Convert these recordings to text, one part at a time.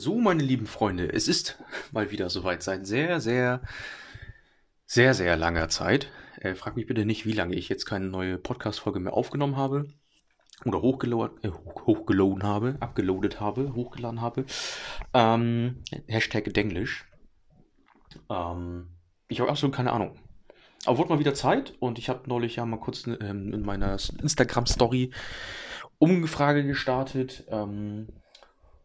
So, meine lieben Freunde, es ist mal wieder soweit seit sehr, sehr, sehr, sehr langer Zeit. Äh, frag mich bitte nicht, wie lange ich jetzt keine neue Podcast-Folge mehr aufgenommen habe oder hochgeladen, äh, hochgeladen habe, abgeloadet habe, hochgeladen habe. Ähm, Hashtag Denglisch. Ähm, ich habe absolut keine Ahnung. Aber wurde mal wieder Zeit und ich habe neulich ja mal kurz ähm, in meiner Instagram-Story Umfrage gestartet. Ähm,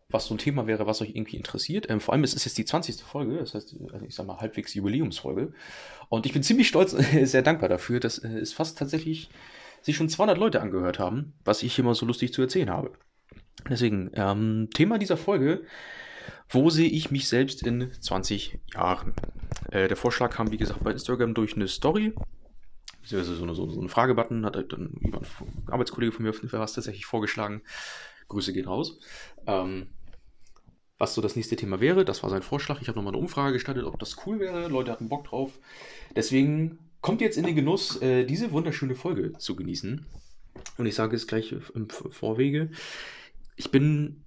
was so ein Thema wäre, was euch irgendwie interessiert. Ähm, vor allem, es ist jetzt die 20. Folge, das heißt, äh, ich sag mal, halbwegs Jubiläumsfolge. Und ich bin ziemlich stolz, sehr dankbar dafür, dass äh, es fast tatsächlich sich schon 200 Leute angehört haben, was ich immer so lustig zu erzählen habe. Deswegen, ähm, Thema dieser Folge, wo sehe ich mich selbst in 20 Jahren? Äh, der Vorschlag kam, wie gesagt, bei Instagram durch eine Story, beziehungsweise so, eine, so, so einen Fragebutton, hat dann jemand, ein Arbeitskollege von mir auf was tatsächlich vorgeschlagen. Grüße gehen raus. Ähm, was so das nächste Thema wäre. Das war sein Vorschlag. Ich habe nochmal eine Umfrage gestartet, ob das cool wäre. Leute hatten Bock drauf. Deswegen kommt jetzt in den Genuss, äh, diese wunderschöne Folge zu genießen. Und ich sage es gleich im Vorwege. Ich bin.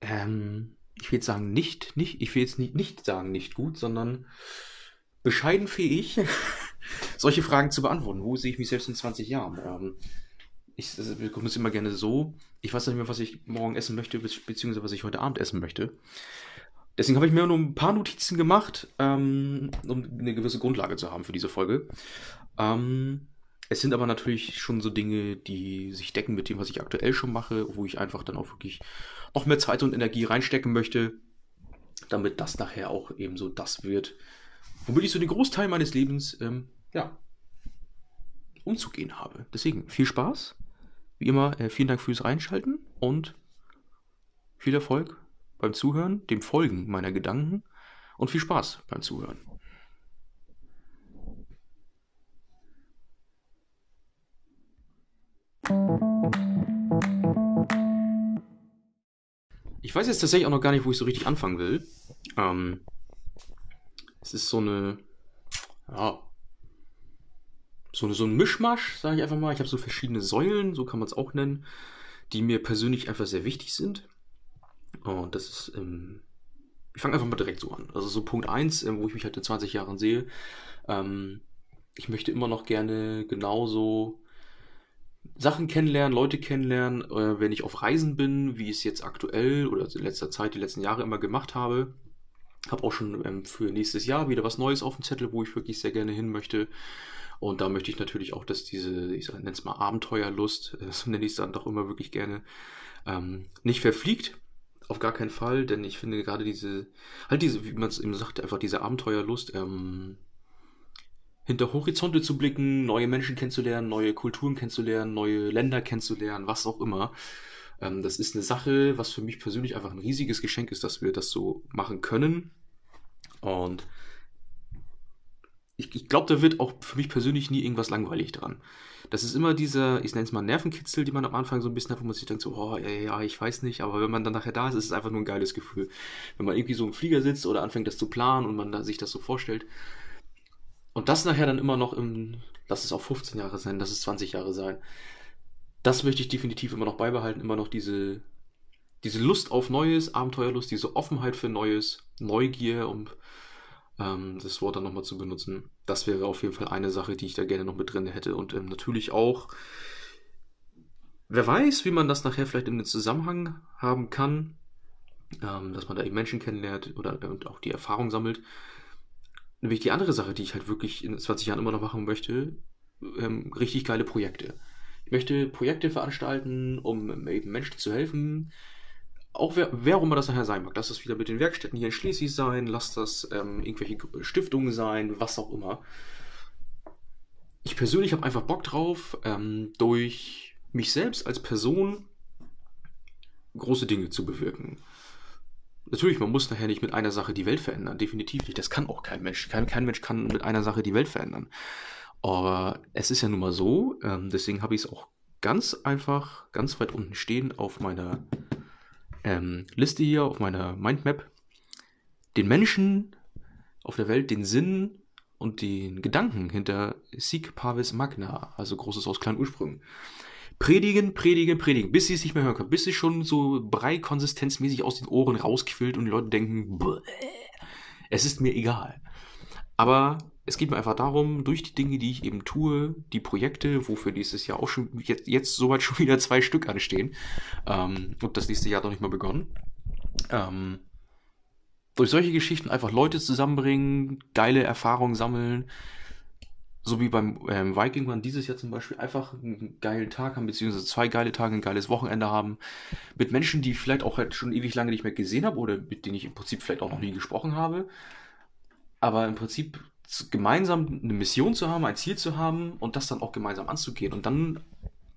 Ähm, ich will jetzt sagen, nicht, nicht, ich will jetzt nicht, nicht sagen, nicht gut, sondern bescheiden fähig, solche Fragen zu beantworten. Wo sehe ich mich selbst in 20 Jahren? Ähm, ich bekomme es immer gerne so, ich weiß nicht mehr, was ich morgen essen möchte, beziehungsweise was ich heute Abend essen möchte. Deswegen habe ich mir nur ein paar Notizen gemacht, ähm, um eine gewisse Grundlage zu haben für diese Folge. Ähm, es sind aber natürlich schon so Dinge, die sich decken mit dem, was ich aktuell schon mache, wo ich einfach dann auch wirklich noch mehr Zeit und Energie reinstecken möchte, damit das nachher auch eben so das wird, womit ich so den Großteil meines Lebens, ähm, ja, umzugehen habe. Deswegen viel Spaß. Wie immer, äh, vielen Dank fürs Reinschalten und viel Erfolg beim Zuhören, dem Folgen meiner Gedanken und viel Spaß beim Zuhören. Ich weiß jetzt tatsächlich auch noch gar nicht, wo ich so richtig anfangen will. Ähm, es ist so eine, ja, so, so ein Mischmasch, sage ich einfach mal. Ich habe so verschiedene Säulen, so kann man es auch nennen, die mir persönlich einfach sehr wichtig sind. Und das ist, ähm, ich fange einfach mal direkt so an. Also so Punkt 1, ähm, wo ich mich halt in 20 Jahren sehe. Ähm, ich möchte immer noch gerne genauso Sachen kennenlernen, Leute kennenlernen, äh, wenn ich auf Reisen bin, wie ich es jetzt aktuell oder in letzter Zeit, die letzten Jahre immer gemacht habe. Habe auch schon ähm, für nächstes Jahr wieder was Neues auf dem Zettel, wo ich wirklich sehr gerne hin möchte. Und da möchte ich natürlich auch, dass diese, ich nenne es mal Abenteuerlust, äh, so nenne ich es dann doch immer wirklich gerne, ähm, nicht verfliegt. Auf gar keinen Fall, denn ich finde gerade diese, halt diese, wie man es eben sagt, einfach diese Abenteuerlust, ähm, hinter Horizonte zu blicken, neue Menschen kennenzulernen, neue Kulturen kennenzulernen, neue Länder kennenzulernen, was auch immer. Ähm, das ist eine Sache, was für mich persönlich einfach ein riesiges Geschenk ist, dass wir das so machen können. Und ich, ich glaube, da wird auch für mich persönlich nie irgendwas langweilig dran. Das ist immer dieser, ich nenne es mal Nervenkitzel, die man am Anfang so ein bisschen hat, wo man sich denkt, so, oh, ja, ja, ich weiß nicht, aber wenn man dann nachher da ist, ist es einfach nur ein geiles Gefühl. Wenn man irgendwie so im Flieger sitzt oder anfängt, das zu planen und man sich das so vorstellt. Und das nachher dann immer noch im, lass es auch 15 Jahre sein, lass es 20 Jahre sein. Das möchte ich definitiv immer noch beibehalten, immer noch diese, diese Lust auf Neues, Abenteuerlust, diese Offenheit für Neues, Neugier und ähm, das Wort dann nochmal zu benutzen. Das wäre auf jeden Fall eine Sache, die ich da gerne noch mit drin hätte. Und ähm, natürlich auch, wer weiß, wie man das nachher vielleicht in den Zusammenhang haben kann, ähm, dass man da eben Menschen kennenlernt oder und auch die Erfahrung sammelt. Nämlich die andere Sache, die ich halt wirklich in 20 Jahren immer noch machen möchte, ähm, richtig geile Projekte. Ich möchte Projekte veranstalten, um eben Menschen zu helfen, auch wer, wer auch immer das nachher sein mag, lass das wieder mit den Werkstätten hier in Schleswig sein, lass das ähm, irgendwelche Stiftungen sein, was auch immer. Ich persönlich habe einfach Bock drauf, ähm, durch mich selbst als Person große Dinge zu bewirken. Natürlich, man muss nachher nicht mit einer Sache die Welt verändern, definitiv nicht. Das kann auch kein Mensch. Kein, kein Mensch kann mit einer Sache die Welt verändern. Aber es ist ja nun mal so, ähm, deswegen habe ich es auch ganz einfach, ganz weit unten stehen auf meiner ähm, Liste hier auf meiner Mindmap den Menschen auf der Welt den Sinn und den Gedanken hinter Sic Parvis Magna, also Großes aus kleinen Ursprüngen, predigen, predigen, predigen, bis sie es nicht mehr hören können, bis sie schon so Brei-konsistenzmäßig aus den Ohren rausquillt und die Leute denken, es ist mir egal. Aber es geht mir einfach darum, durch die Dinge, die ich eben tue, die Projekte, wofür dieses Jahr auch schon jetzt, jetzt soweit schon wieder zwei Stück anstehen, ähm, und das nächste Jahr noch nicht mal begonnen, ähm, durch solche Geschichten einfach Leute zusammenbringen, geile Erfahrungen sammeln, so wie beim ähm, Viking Run dieses Jahr zum Beispiel, einfach einen geilen Tag haben, beziehungsweise zwei geile Tage, ein geiles Wochenende haben, mit Menschen, die ich vielleicht auch halt schon ewig lange nicht mehr gesehen habe oder mit denen ich im Prinzip vielleicht auch noch nie gesprochen habe, aber im Prinzip gemeinsam eine Mission zu haben, ein Ziel zu haben und das dann auch gemeinsam anzugehen. Und dann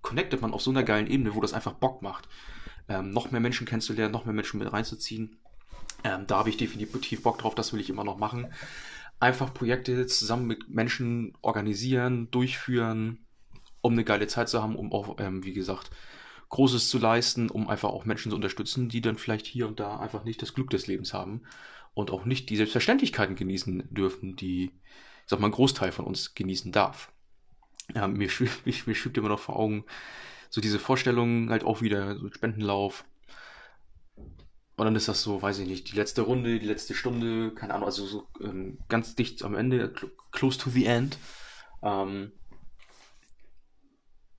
connectet man auf so einer geilen Ebene, wo das einfach Bock macht, ähm, noch mehr Menschen kennenzulernen, noch mehr Menschen mit reinzuziehen. Ähm, da habe ich definitiv Bock drauf, das will ich immer noch machen. Einfach Projekte zusammen mit Menschen organisieren, durchführen, um eine geile Zeit zu haben, um auch, ähm, wie gesagt, Großes zu leisten, um einfach auch Menschen zu unterstützen, die dann vielleicht hier und da einfach nicht das Glück des Lebens haben und auch nicht die Selbstverständlichkeiten genießen dürfen, die, ich sag mal, ein Großteil von uns genießen darf. Ja, mir, schwebt, mir, mir schwebt immer noch vor Augen so diese Vorstellung halt auch wieder, so Spendenlauf, und dann ist das so, weiß ich nicht, die letzte Runde, die letzte Stunde, keine Ahnung, also so ähm, ganz dicht am Ende, close to the end. Ähm,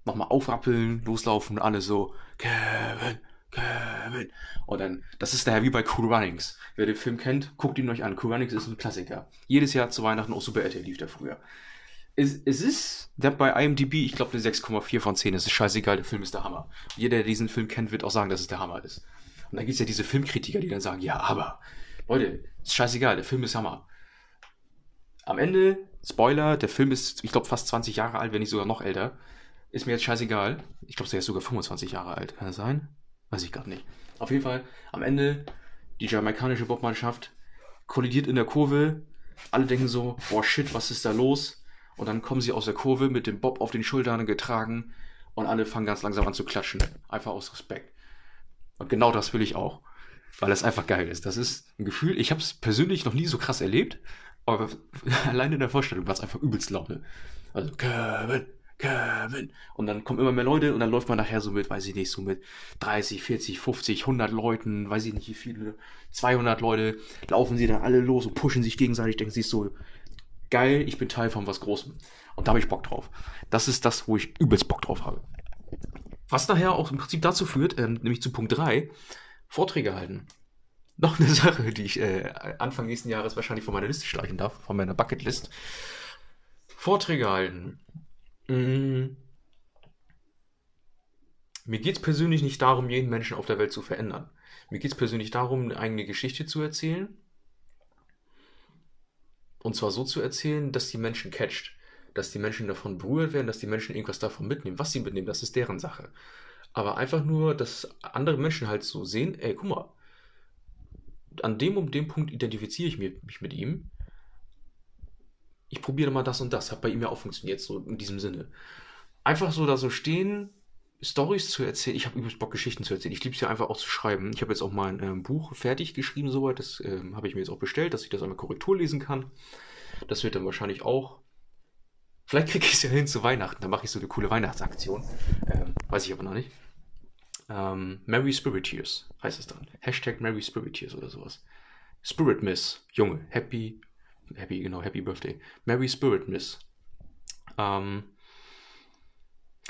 nochmal aufrappeln, loslaufen, alle so, Kevin, Kevin. Und dann, das ist daher wie bei Cool Runnings. Wer den Film kennt, guckt ihn euch an. Cool Runnings ist ein Klassiker. Jedes Jahr zu Weihnachten auch Super RTL lief der früher. Es, es ist, der bei IMDb, ich glaube, eine 6,4 von 10. Es ist scheißegal, der Film ist der Hammer. Jeder, der diesen Film kennt, wird auch sagen, dass es der Hammer ist. Und dann gibt es ja diese Filmkritiker, die dann sagen, ja, aber, Leute, ist scheißegal, der Film ist Hammer. Am Ende, Spoiler, der Film ist, ich glaube, fast 20 Jahre alt, wenn nicht sogar noch älter. Ist mir jetzt scheißegal. Ich glaube, der ist sogar 25 Jahre alt. Kann das sein? Weiß ich gerade nicht. Auf jeden Fall, am Ende, die jamaikanische Bobmannschaft kollidiert in der Kurve. Alle denken so, boah, shit, was ist da los? Und dann kommen sie aus der Kurve mit dem Bob auf den Schultern getragen und alle fangen ganz langsam an zu klatschen. Einfach aus Respekt. Und genau das will ich auch. Weil es einfach geil ist. Das ist ein Gefühl, ich habe es persönlich noch nie so krass erlebt, aber allein in der Vorstellung war es einfach übelst Laune. Also, Kevin, Kevin. Und dann kommen immer mehr Leute und dann läuft man nachher so mit, weiß ich nicht, so mit 30, 40, 50, 100 Leuten, weiß ich nicht wie viele, 200 Leute, laufen sie dann alle los und pushen sich gegenseitig, denken sich so, geil, ich bin Teil von was Großem. Und da habe ich Bock drauf. Das ist das, wo ich übelst Bock drauf habe. Was daher auch im Prinzip dazu führt, ähm, nämlich zu Punkt 3, Vorträge halten. Noch eine Sache, die ich äh, Anfang nächsten Jahres wahrscheinlich von meiner Liste streichen darf, von meiner Bucketlist. Vorträge halten. Mhm. Mir geht es persönlich nicht darum, jeden Menschen auf der Welt zu verändern. Mir geht es persönlich darum, eine eigene Geschichte zu erzählen. Und zwar so zu erzählen, dass die Menschen catcht dass die Menschen davon berührt werden, dass die Menschen irgendwas davon mitnehmen. Was sie mitnehmen, das ist deren Sache. Aber einfach nur, dass andere Menschen halt so sehen, ey, guck mal, an dem und dem Punkt identifiziere ich mich mit ihm. Ich probiere mal das und das. Hat bei ihm ja auch funktioniert, so in diesem Sinne. Einfach so da so stehen, Stories zu erzählen. Ich habe übrigens Bock, Geschichten zu erzählen. Ich liebe es ja einfach auch zu schreiben. Ich habe jetzt auch mein ähm, Buch fertig geschrieben, soweit. Das ähm, habe ich mir jetzt auch bestellt, dass ich das einmal Korrektur lesen kann. Das wird dann wahrscheinlich auch Vielleicht kriege ich es ja hin zu Weihnachten. Dann mache ich so eine coole Weihnachtsaktion. Ähm, weiß ich aber noch nicht. Ähm, Merry Spirit Tears heißt es dann. Hashtag Merry Spirit Tears oder sowas. Spirit Miss. Junge. Happy. Happy, genau. Happy Birthday. Merry Spirit Miss. Ähm,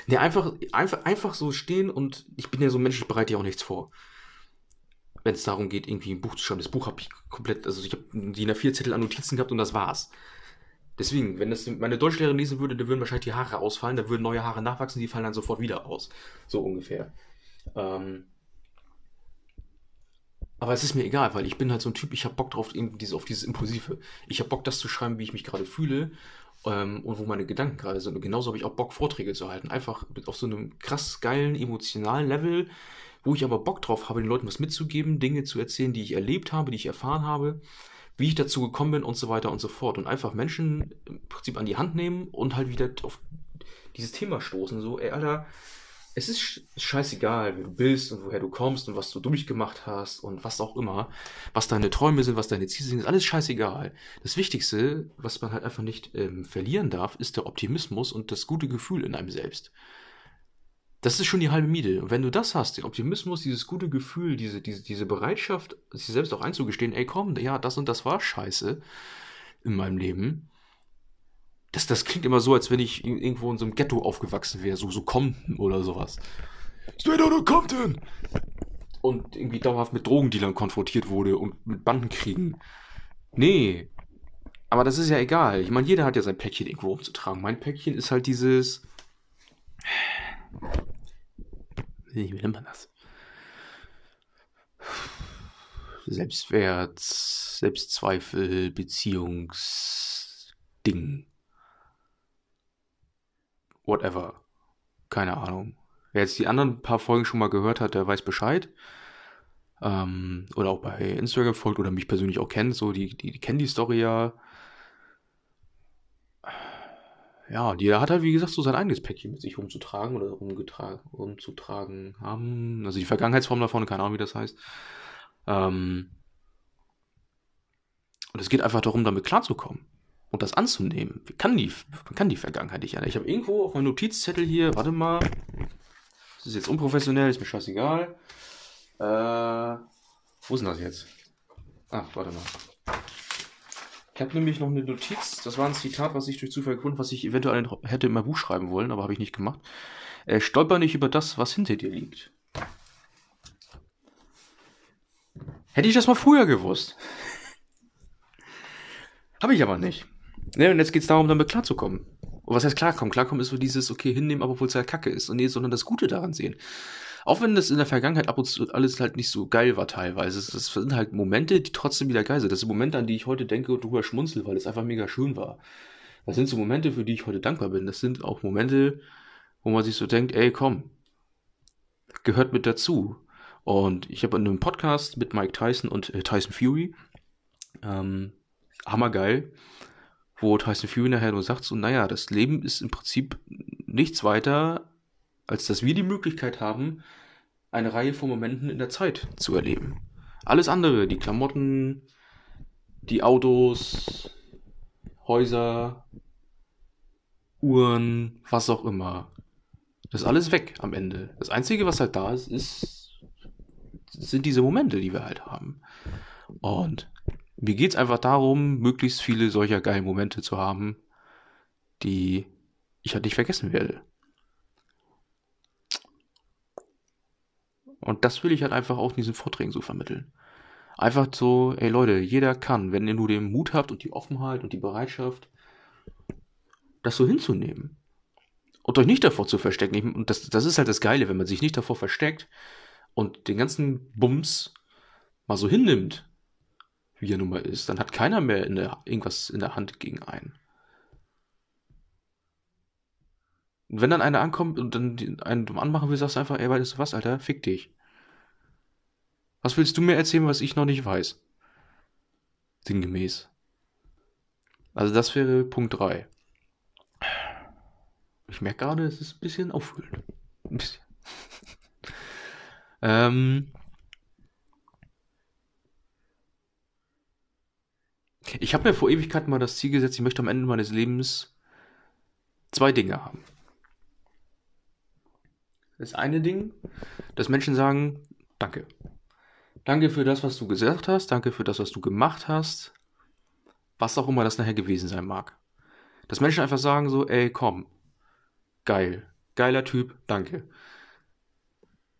ne, einfach, einfach, einfach so stehen und ich bin ja so ein Mensch, ich bereite ja auch nichts vor. Wenn es darum geht, irgendwie ein Buch zu schreiben. Das Buch habe ich komplett, also ich habe die A4 Zettel an Notizen gehabt und das war's. Deswegen, wenn das meine Deutschlehrerin lesen würde, dann würden wahrscheinlich die Haare ausfallen, da würden neue Haare nachwachsen, die fallen dann sofort wieder aus. So ungefähr. Ähm aber es ist mir egal, weil ich bin halt so ein Typ, ich habe Bock drauf, diese, auf dieses Impulsive. Ich habe Bock, das zu schreiben, wie ich mich gerade fühle ähm, und wo meine Gedanken gerade sind. Und genauso habe ich auch Bock, Vorträge zu halten. Einfach auf so einem krass geilen, emotionalen Level, wo ich aber Bock drauf habe, den Leuten was mitzugeben, Dinge zu erzählen, die ich erlebt habe, die ich erfahren habe wie ich dazu gekommen bin und so weiter und so fort. Und einfach Menschen im Prinzip an die Hand nehmen und halt wieder auf dieses Thema stoßen. So, ey, Alter, es ist scheißegal, wer du bist und woher du kommst und was du durchgemacht hast und was auch immer, was deine Träume sind, was deine Ziele sind, ist alles scheißegal. Das Wichtigste, was man halt einfach nicht ähm, verlieren darf, ist der Optimismus und das gute Gefühl in einem selbst. Das ist schon die halbe Miete. Und wenn du das hast, den Optimismus, dieses gute Gefühl, diese, diese, diese Bereitschaft, sich selbst auch einzugestehen, ey komm, ja, das und das war scheiße in meinem Leben. Das, das klingt immer so, als wenn ich irgendwo in so einem Ghetto aufgewachsen wäre, so, so Compton oder sowas. Straight out of Compton! Und irgendwie dauerhaft mit Drogendealern konfrontiert wurde und mit Bandenkriegen. Nee. Aber das ist ja egal. Ich meine, jeder hat ja sein Päckchen irgendwo umzutragen. Mein Päckchen ist halt dieses wie nennt man das? Selbstwert, Selbstzweifel, Beziehungsding. Whatever. Keine Ahnung. Wer jetzt die anderen paar Folgen schon mal gehört hat, der weiß Bescheid. Ähm, oder auch bei Instagram folgt oder mich persönlich auch kennt, so die, die, die kennen die Story ja ja, jeder hat halt, wie gesagt, so sein eigenes Päckchen mit sich umzutragen oder umgetragen, umzutragen haben. Also die Vergangenheitsform davon, keine Ahnung, wie das heißt. Ähm und es geht einfach darum, damit klarzukommen und das anzunehmen. Kann die, kann die Vergangenheit nicht ändern. Ich habe irgendwo auf meinem Notizzettel hier, warte mal, das ist jetzt unprofessionell, ist mir scheißegal. Äh, wo ist denn das jetzt? Ach, warte mal. Ich habe nämlich noch eine Notiz, das war ein Zitat, was ich durch Zufall gefunden was ich eventuell hätte in mein Buch schreiben wollen, aber habe ich nicht gemacht. Äh, stolper nicht über das, was hinter dir liegt. Hätte ich das mal früher gewusst. habe ich aber nicht. Ne, und jetzt geht es darum, damit klarzukommen. Und was heißt klarkommen? Klarkommen ist so dieses, okay, hinnehmen, aber obwohl es halt kacke ist. Und nee, sondern das Gute daran sehen. Auch wenn das in der Vergangenheit ab und zu alles halt nicht so geil war teilweise. Das sind halt Momente, die trotzdem wieder geil sind. Das sind Momente, an die ich heute denke und drüber schmunzel, weil es einfach mega schön war. Das sind so Momente, für die ich heute dankbar bin. Das sind auch Momente, wo man sich so denkt, ey, komm, gehört mit dazu. Und ich habe in einem Podcast mit Mike Tyson und äh, Tyson Fury, ähm, hammergeil, wo Tyson Fury nachher nur sagt, so, naja, das Leben ist im Prinzip nichts weiter als dass wir die Möglichkeit haben, eine Reihe von Momenten in der Zeit zu erleben. Alles andere, die Klamotten, die Autos, Häuser, Uhren, was auch immer, das ist alles weg am Ende. Das Einzige, was halt da ist, ist sind diese Momente, die wir halt haben. Und mir geht es einfach darum, möglichst viele solcher geilen Momente zu haben, die ich halt nicht vergessen werde. Und das will ich halt einfach auch in diesen Vorträgen so vermitteln. Einfach so, ey Leute, jeder kann, wenn ihr nur den Mut habt und die Offenheit und die Bereitschaft, das so hinzunehmen. Und euch nicht davor zu verstecken. Und das, das ist halt das Geile, wenn man sich nicht davor versteckt und den ganzen Bums mal so hinnimmt, wie er nun mal ist, dann hat keiner mehr in der, irgendwas in der Hand gegen einen. Und wenn dann einer ankommt und dann einen dumm anmachen will, sagst du einfach, ey, weißt du was, Alter, fick dich. Was willst du mir erzählen, was ich noch nicht weiß? Sinngemäß. Also das wäre Punkt 3. Ich merke gerade, es ist ein bisschen auffüllend. Ein bisschen. ähm, ich habe mir vor Ewigkeit mal das Ziel gesetzt, ich möchte am Ende meines Lebens zwei Dinge haben. Das eine Ding, dass Menschen sagen, danke. Danke für das, was du gesagt hast, danke für das, was du gemacht hast, was auch immer das nachher gewesen sein mag. Dass Menschen einfach sagen so, ey, komm, geil, geiler Typ, danke.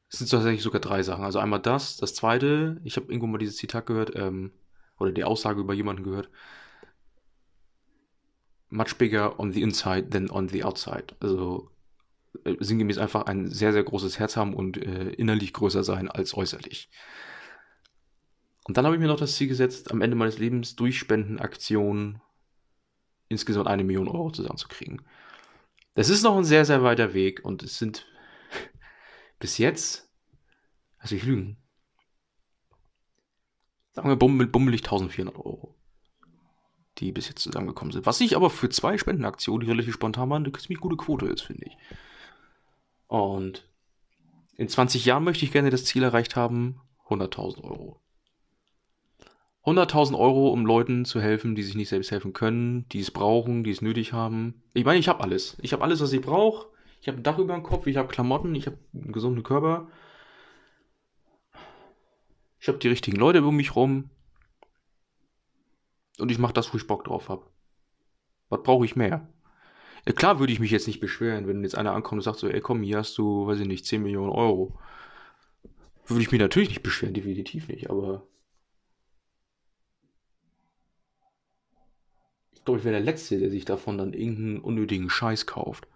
Es sind tatsächlich sogar drei Sachen. Also einmal das, das zweite, ich habe irgendwo mal dieses Zitat gehört, ähm, oder die Aussage über jemanden gehört, much bigger on the inside than on the outside. Also äh, sinngemäß einfach ein sehr, sehr großes Herz haben und äh, innerlich größer sein als äußerlich. Und dann habe ich mir noch das Ziel gesetzt, am Ende meines Lebens durch Spendenaktionen insgesamt eine Million Euro zusammenzukriegen. Das ist noch ein sehr, sehr weiter Weg und es sind bis jetzt, also ich lügen, sagen wir bummel, bummelig 1400 Euro, die bis jetzt zusammengekommen sind. Was ich aber für zwei Spendenaktionen, die relativ spontan waren, eine ziemlich gute Quote ist, finde ich. Und in 20 Jahren möchte ich gerne das Ziel erreicht haben, 100.000 Euro. 100.000 Euro, um Leuten zu helfen, die sich nicht selbst helfen können, die es brauchen, die es nötig haben. Ich meine, ich habe alles. Ich habe alles, was ich brauche. Ich habe ein Dach über dem Kopf, ich habe Klamotten, ich habe einen gesunden Körper. Ich habe die richtigen Leute um mich rum. Und ich mache das, wo ich Bock drauf habe. Was brauche ich mehr? Ja, klar würde ich mich jetzt nicht beschweren, wenn jetzt einer ankommt und sagt so, ey komm, hier hast du, weiß ich nicht, 10 Millionen Euro. Würde ich mich natürlich nicht beschweren, definitiv nicht, aber ich glaube, ich wäre der Letzte, der sich davon dann irgendeinen unnötigen Scheiß kauft.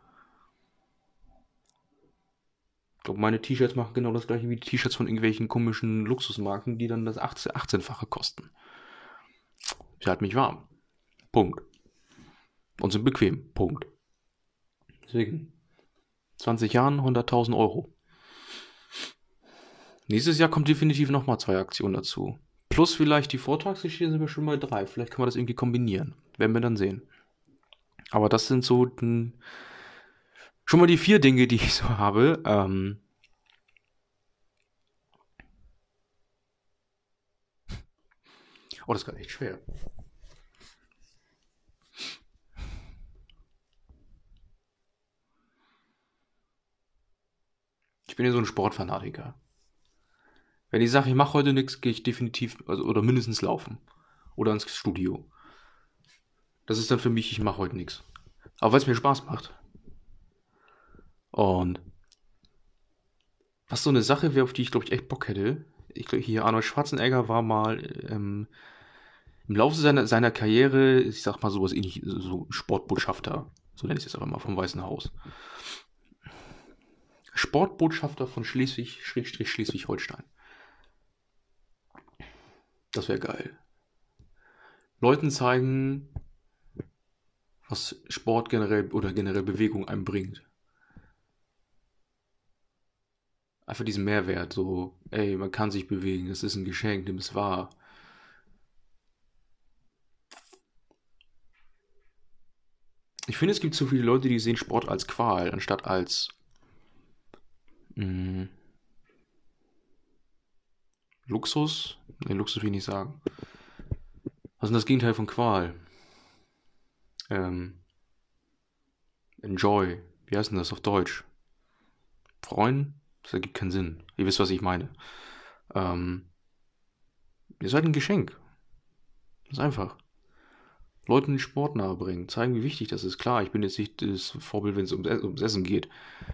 Ich glaube, meine T-Shirts machen genau das gleiche wie die T-Shirts von irgendwelchen komischen Luxusmarken, die dann das 18, 18-fache kosten. Sie halten mich warm. Punkt. Und sind bequem. Punkt. Deswegen. 20 Jahren 100.000 Euro. Nächstes Jahr kommt definitiv nochmal zwei Aktionen dazu. Plus vielleicht die Vortragsgeschichte sind wir schon mal drei. Vielleicht kann man das irgendwie kombinieren. Werden wir dann sehen. Aber das sind so schon mal die vier Dinge, die ich so habe. Ähm, oh, das ist gerade echt schwer. Ich bin ja so ein Sportfanatiker. Wenn ich sage, ich mache heute nichts, gehe ich definitiv, also, oder mindestens laufen. Oder ins Studio. Das ist dann für mich, ich mache heute nichts. Aber weil es mir Spaß macht. Und was so eine Sache wäre, auf die ich glaube ich echt Bock hätte. Ich glaube, hier Arnold Schwarzenegger war mal ähm, im Laufe seiner, seiner Karriere, ich sag mal sowas ähnlich, so Sportbotschafter, so nenne ich es jetzt aber mal vom Weißen Haus. Sportbotschafter von Schleswig, Schrägstrich Schleswig-Holstein. Das wäre geil. Leuten zeigen, was Sport generell oder generell Bewegung einem bringt. Einfach diesen Mehrwert, so, ey, man kann sich bewegen, es ist ein Geschenk, nimm es wahr. Ich finde, es gibt zu viele Leute, die sehen Sport als Qual, anstatt als mh, mm, Luxus. Ne, Luxus will ich nicht sagen. Was ist denn das Gegenteil von Qual? Ähm, enjoy. Wie heißt denn das auf Deutsch? Freuen? Das ergibt keinen Sinn. Ihr wisst, was ich meine. Ähm, ihr seid ein Geschenk. Das ist einfach. Leuten den Sport nahebringen, zeigen, wie wichtig das ist. Klar, ich bin jetzt nicht das Vorbild, wenn es ums, ums Essen geht.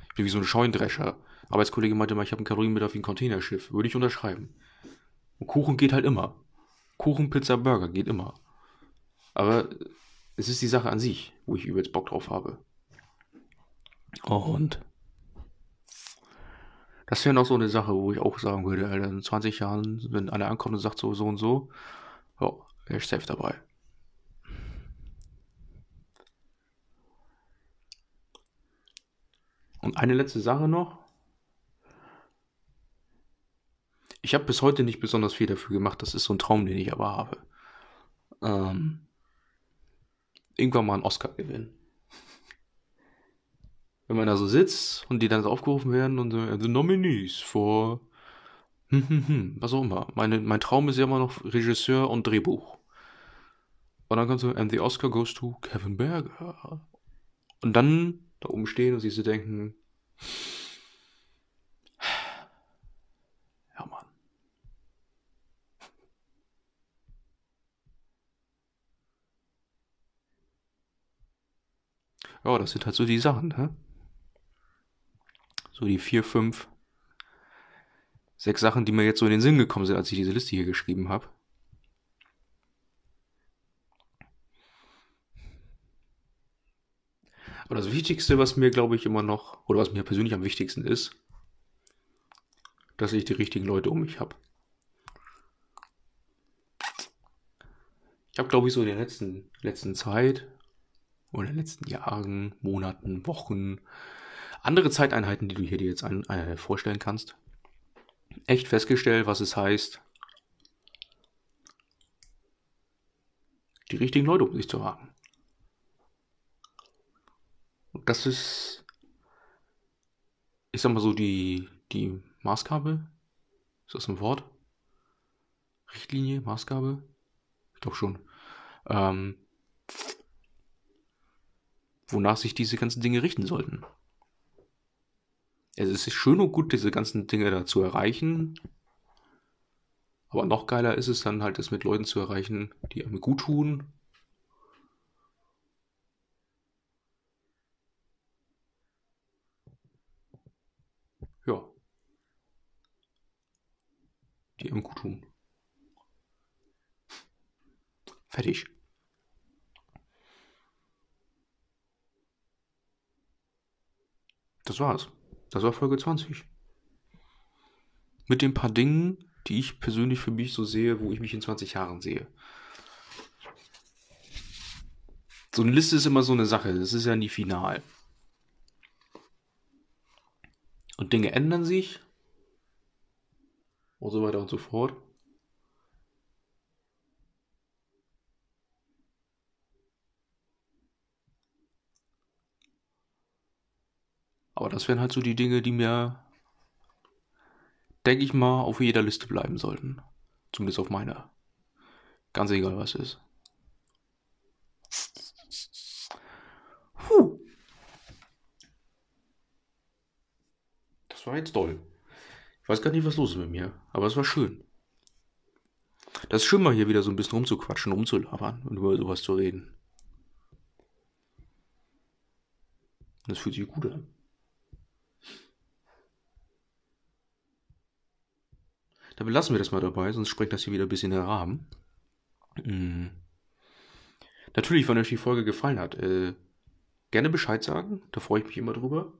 Ich bin wie so ein Scheundrescher. Arbeitskollege meinte mal, ich habe einen Kalorienbedarf wie ein Containerschiff. Würde ich unterschreiben. Und Kuchen geht halt immer. Kuchen, Pizza, Burger geht immer. Aber es ist die Sache an sich, wo ich übelst Bock drauf habe. Und das wäre noch so eine Sache, wo ich auch sagen würde, Alter, in 20 Jahren, wenn einer ankommt und sagt so, so und so, ja, wäre ich safe dabei. Und eine letzte Sache noch. Ich habe bis heute nicht besonders viel dafür gemacht. Das ist so ein Traum, den ich aber habe. Ähm, irgendwann mal einen Oscar gewinnen. Wenn man da so sitzt und die dann so aufgerufen werden und so, the nominees for hm, hm, hm, was auch immer. Meine, mein Traum ist ja immer noch Regisseur und Drehbuch. Und dann kannst du, and the Oscar goes to Kevin Berger. Und dann da oben stehen und sich so denken, Ja, das sind halt so die Sachen, ne? So die vier, fünf, sechs Sachen, die mir jetzt so in den Sinn gekommen sind, als ich diese Liste hier geschrieben habe. Aber das Wichtigste, was mir, glaube ich, immer noch, oder was mir persönlich am wichtigsten ist, dass ich die richtigen Leute um mich habe. Ich habe, glaube ich, so in der letzten, letzten Zeit oder in den letzten Jahren, Monaten, Wochen, andere Zeiteinheiten, die du hier dir jetzt ein, äh, vorstellen kannst, echt festgestellt, was es heißt, die richtigen Leute um sich zu haben. Und das ist, ich sag mal so, die, die Maßgabe. Ist das ein Wort? Richtlinie, Maßgabe? Ich glaube schon. Ähm, wonach sich diese ganzen Dinge richten sollten. Es ist schön und gut, diese ganzen Dinge da zu erreichen. Aber noch geiler ist es dann halt, es mit Leuten zu erreichen, die einem gut tun. Ja. Die einem gut tun. Fertig. Das war's. Das war Folge 20. Mit den paar Dingen, die ich persönlich für mich so sehe, wo ich mich in 20 Jahren sehe. So eine Liste ist immer so eine Sache, das ist ja nie final. Und Dinge ändern sich und so weiter und so fort. Aber das wären halt so die Dinge, die mir, denke ich mal, auf jeder Liste bleiben sollten. Zumindest auf meiner. Ganz egal, was ist. Puh. Das war jetzt toll. Ich weiß gar nicht, was los ist mit mir, aber es war schön. Das ist schön, mal hier wieder so ein bisschen rumzuquatschen, rumzulabern und über sowas zu reden. Das fühlt sich gut an. Dann belassen wir das mal dabei, sonst sprengt das hier wieder ein bisschen den Rahmen. Mhm. Natürlich, wenn euch die Folge gefallen hat, äh, gerne Bescheid sagen. Da freue ich mich immer drüber.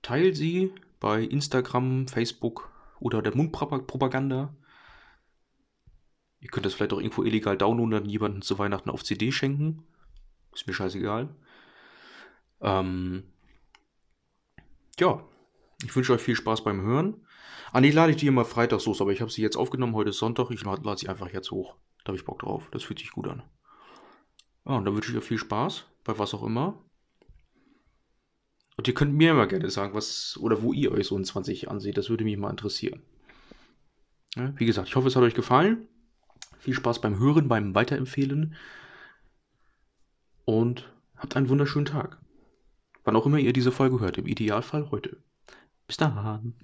Teilt sie bei Instagram, Facebook oder der Mundpropaganda. Ihr könnt das vielleicht auch irgendwo illegal downloaden und jemanden zu Weihnachten auf CD schenken. Ist mir scheißegal. Ähm, ja, ich wünsche euch viel Spaß beim Hören. Ah, nee, lade ich die immer freitags hoch, aber ich habe sie jetzt aufgenommen. Heute ist Sonntag. Ich lade sie einfach jetzt hoch. Da habe ich Bock drauf. Das fühlt sich gut an. Ja, und dann wünsche ich euch viel Spaß bei was auch immer. Und ihr könnt mir immer gerne sagen, was oder wo ihr euch so in 20 anseht. Das würde mich mal interessieren. Ja, wie gesagt, ich hoffe, es hat euch gefallen. Viel Spaß beim Hören, beim Weiterempfehlen. Und habt einen wunderschönen Tag. Wann auch immer ihr diese Folge hört. Im Idealfall heute. Bis dann.